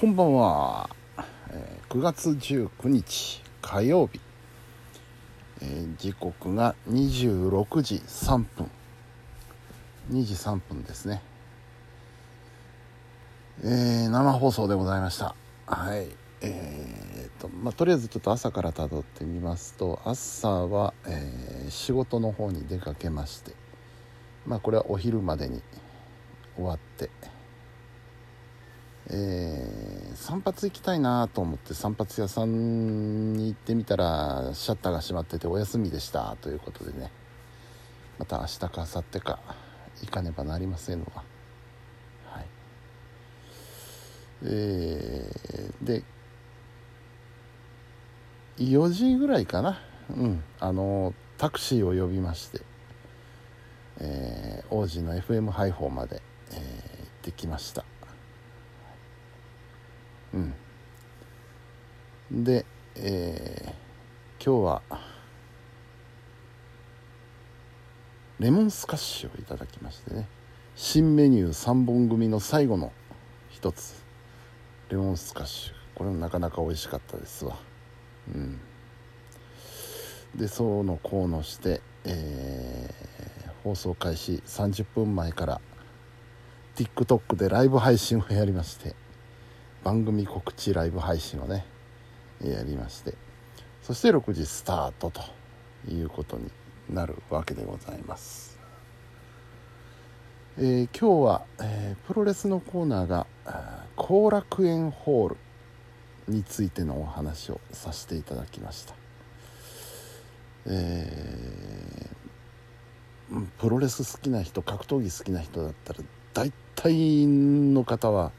こんばんは、え9月19日火曜日、えー時刻が26時3分2時3分ですね。えー生放送でございました。はい。えーとまあとりあえずちょっと朝からたどってみますと朝は、えー仕事の方に出かけましてまあこれはお昼までに終わってえー散髪行きたいなと思って散髪屋さんに行ってみたらシャッターが閉まっててお休みでしたということでね。また明日か明後日か行かねばなりませんわ。ははい。えーで4時ぐらいかな。うん。あのタクシーを呼びまして、えー王子の FM ハイフォーまで、えー行ってきました。うん。で、えー今日はレモンスカッシュをいただきましてね。新メニュー3本組の最後の一つ。レモンスカッシュ。これもなかなか美味しかったですわ。うん。でそうのこうのして、えー放送開始30分前から TikTok でライブ配信をやりまして。番組告知ライブ配信をねやりましてそして6時スタートということになるわけでございます、えー今日は、えープロレスのコーナーが後楽園ホールについてのお話をさせていただきました。えープロレス好きな人格闘技好きな人だったら大体の方は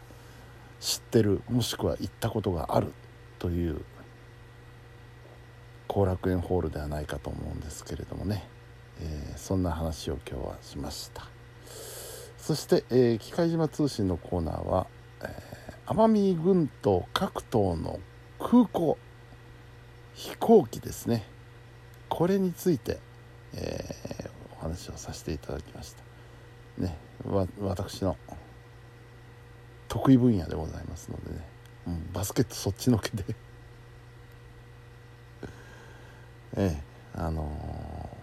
知ってるもしくは行ったことがあるという後楽園ホールではないかと思うんですけれどもね、えーそんな話を今日はしました。そして、えー機械島通信のコーナーは、えー奄美群島各島の空港飛行機ですね。これについて、えお話をさせていただきました。ねわ私の得意分野でございますのでね、うんバスケットそっちのけで。ええあの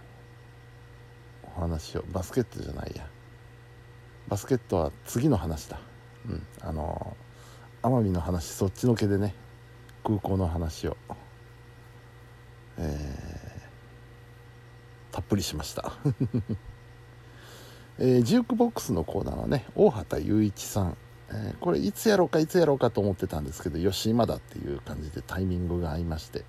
ーお話を。バスケットじゃないや。バスケットは次の話だ。うんあのー奄美の話そっちのけでね。空港の話を。えーたっぷりしました。えージュークボックスのコーナーはね大畑雄一さん、えーこれいつやろうかいつやろうかと思ってたんですけどよし今だっていう感じでタイミングが合いまして、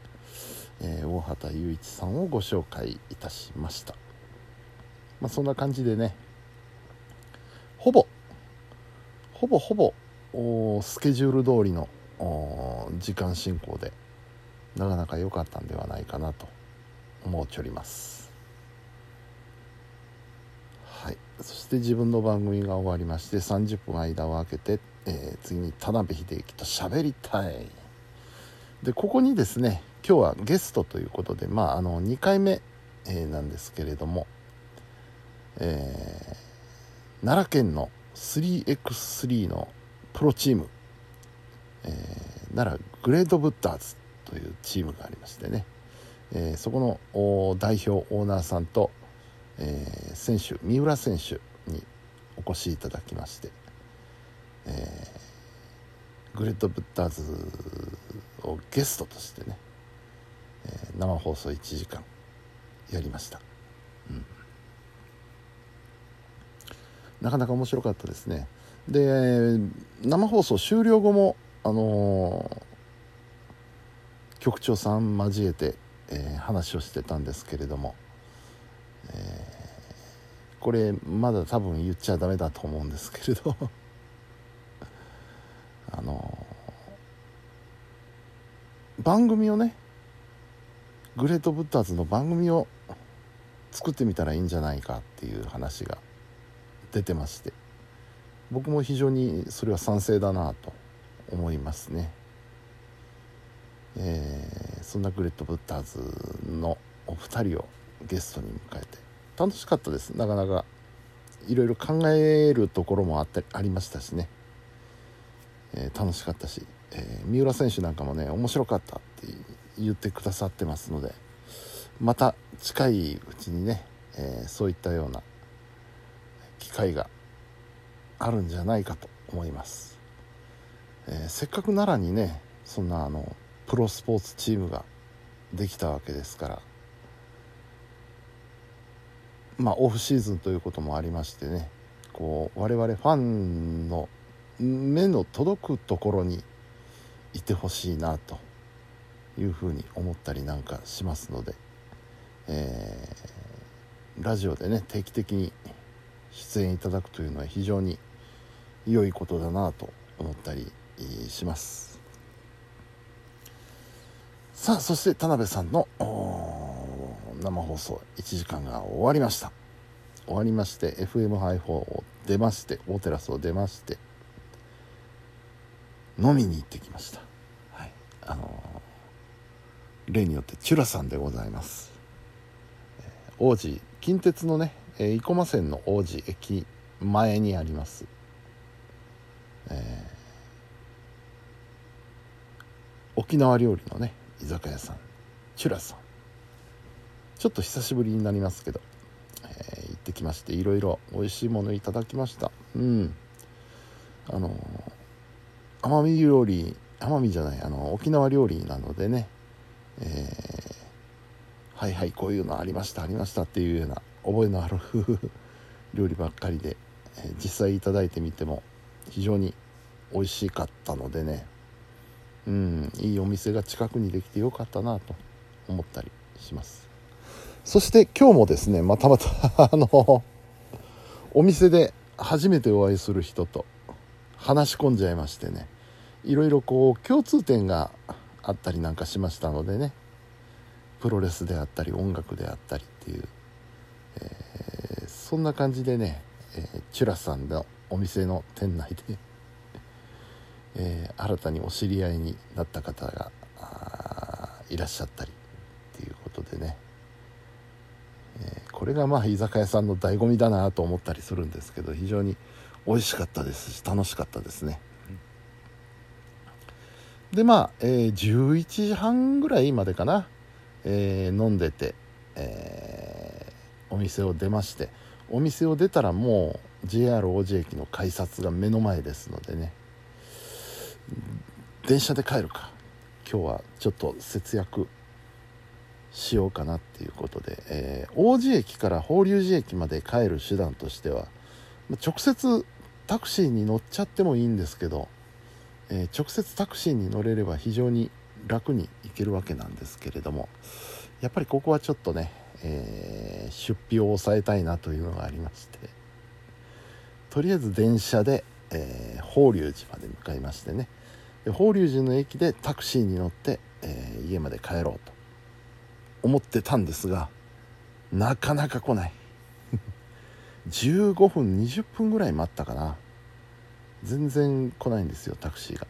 えー大畑雄一さんをご紹介いたしました。まあそんな感じでねほぼほぼほぼスケジュール通りの時間進行でなかなか良かったんではないかなと思うちょります。はい。そして自分の番組が終わりまして30分間を空けて、えー次に田辺秀幸と喋りたい。でここにですね今日はゲストということでまああの2回目、えーなんですけれども、えー奈良県の 3x3 のプロチーム、えー奈良グレードブッダーズというチームがありましてね、えそこの代表オーナーさんと、えー選手三浦選手にお越しいただきまして、えーグレードブッダーズをゲストとしてね、えー生放送1時間やりました、うん、なかなか面白かったですね。で生放送終了後もあのー局長さん交えて、えー話をしてたんですけれども、えーこれまだ多分言っちゃダメだと思うんですけれど あの番組をねグレートブッダーズの番組を作ってみたらいいんじゃないかっていう話が出てまして僕も非常にそれは賛成だなと思いますね。えーそんなグレッドブッダーズのお二人をゲストに迎えて楽しかったです。なかなかいろいろ考えるところもあったありましたしね、えー、楽しかったし、えー、三浦選手なんかもね面白かったって言ってくださってますのでまた近いうちにね、えー、そういったような機会があるんじゃないかと思います、えせっかく奈良にねそんなあのプロスポーツチームができたわけですからまあオフシーズンということもありましてね。こう我々ファンの目の届くところにいてほしいなというふうに思ったりなんかしますので、えー、ラジオでね定期的に出演いただくというのは非常に良いことだなと思ったりします。さあそして田辺さんの生放送1時間が終わりました。終わりまして FM ハイフォーを出まして大テラスを出まして飲みに行ってきました。はい。あのー、例によってちゅらさんでございます、えー、王寺近鉄のね、えー、生駒線の王寺駅前にあります、えー、沖縄料理のね居酒屋さんチュラさんちょっと久しぶりになりますけど、えー、行ってきましていろいろ美味しいものいただきました。うん。あの奄美料理奄美じゃないあの沖縄料理なのでね、えー、はいはいこういうのありましたありましたっていうような覚えのある料理ばっかりで、えー、実際いただいてみても非常に美味しかったのでねうんいいお店が近くにできてよかったなと思ったりします。そして今日もですねまたまた あのお店で初めてお会いする人と話し込んじゃいましてねいろいろこう共通点があったりなんかしましたのでねプロレスであったり音楽であったりっていう、えー、そんな感じでね、えー、チュラさんのお店の店内で、えー、新たにお知り合いになった方がいらっしゃったりっていうことでね、れがまあ居酒屋さんの醍醐味だなと思ったりするんですけど非常に美味しかったですし楽しかったですね。でまあ、えー、11時半ぐらいまでかな、えー、飲んでて、えー、お店を出ましてお店を出たらもう JR 王子駅の改札が目の前ですのでね電車で帰るか。今日はちょっと節約しようかなっていうことで、えー、王子駅から法隆寺駅まで帰る手段としては直接タクシーに乗っちゃってもいいんですけど、えー、直接タクシーに乗れれば非常に楽に行けるわけなんですけれどもやっぱりここはちょっとね、えー、出費を抑えたいなというのがありましてとりあえず電車で、えー、法隆寺まで向かいましてね。法隆寺の駅でタクシーに乗って、えー、家まで帰ろうと。思ってたんですがなかなか来ない。15分20分ぐらい待ったかな。全然来ないんですよタクシーが。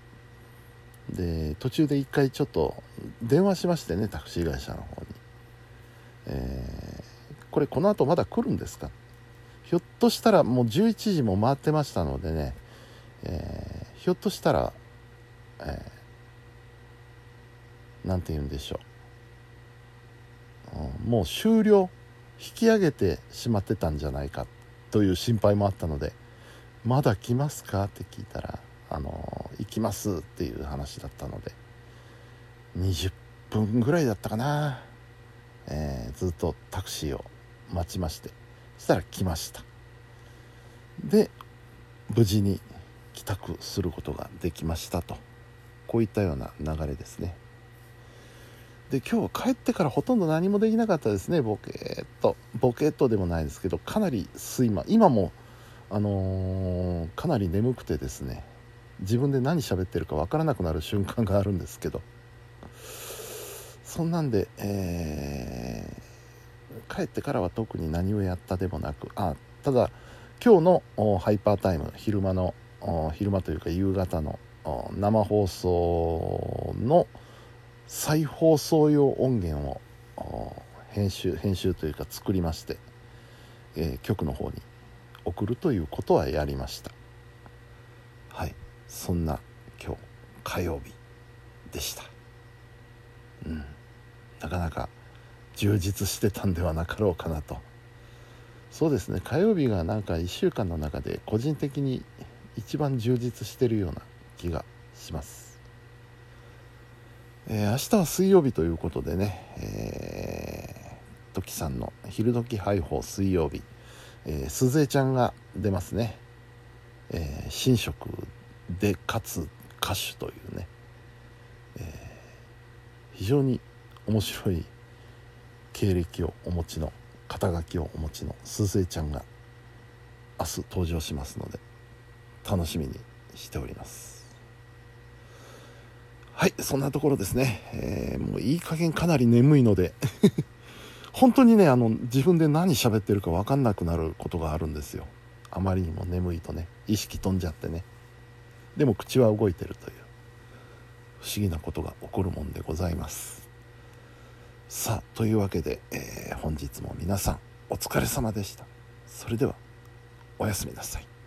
で途中で一回ちょっと電話しましてねタクシー会社の方に、えー、これこの後まだ来るんですか？ひょっとしたらもう11時も回ってましたのでね、えー、ひょっとしたら何、えー、て言うんでしょう。もう終了引き上げてしまってたんじゃないかという心配もあったので「まだ来ますか?」って聞いたら「あの行きます」っていう話だったので20分ぐらいだったかな、えー、ずっとタクシーを待ちましてそしたら来ました。で無事に帰宅することができましたと。こういったような流れですね。で今日は帰ってからほとんど何もできなかったですね。ボケっと。ボケっとでもないですけどかなり睡魔。今もあのー、かなり眠くてですね。自分で何喋ってるか分からなくなる瞬間があるんですけど。そんなんで、えー、帰ってからは特に何をやったでもなくあただ今日のハイパータイム昼間の昼間というか夕方の生放送の再放送用音源を編集編集というか作りまして、えー、局の方に送るということはやりました。はい。そんな今日火曜日でした。うん。なかなか充実してたんではなかろうかなと。そうですね。火曜日がなんか1週間の中で個人的に一番充実してるような気がします。えー、明日は水曜日ということでね、えー、トキさんの「昼時ハイホー水曜日」えー、鈴江ちゃんが出ますね、えー、新職でかつ歌手というね、えー、非常に面白い経歴をお持ちの肩書きをお持ちの鈴江ちゃんが明日登場しますので楽しみにしております。はいそんなところですね、えー、もういい加減かなり眠いので。本当にねあの自分で何喋ってるか分かんなくなることがあるんですよ。あまりにも眠いとね意識飛んじゃってね。でも口は動いてるという不思議なことが起こるもんでございます。さあというわけで、えー、本日も皆さんお疲れ様でした。それではおやすみなさい。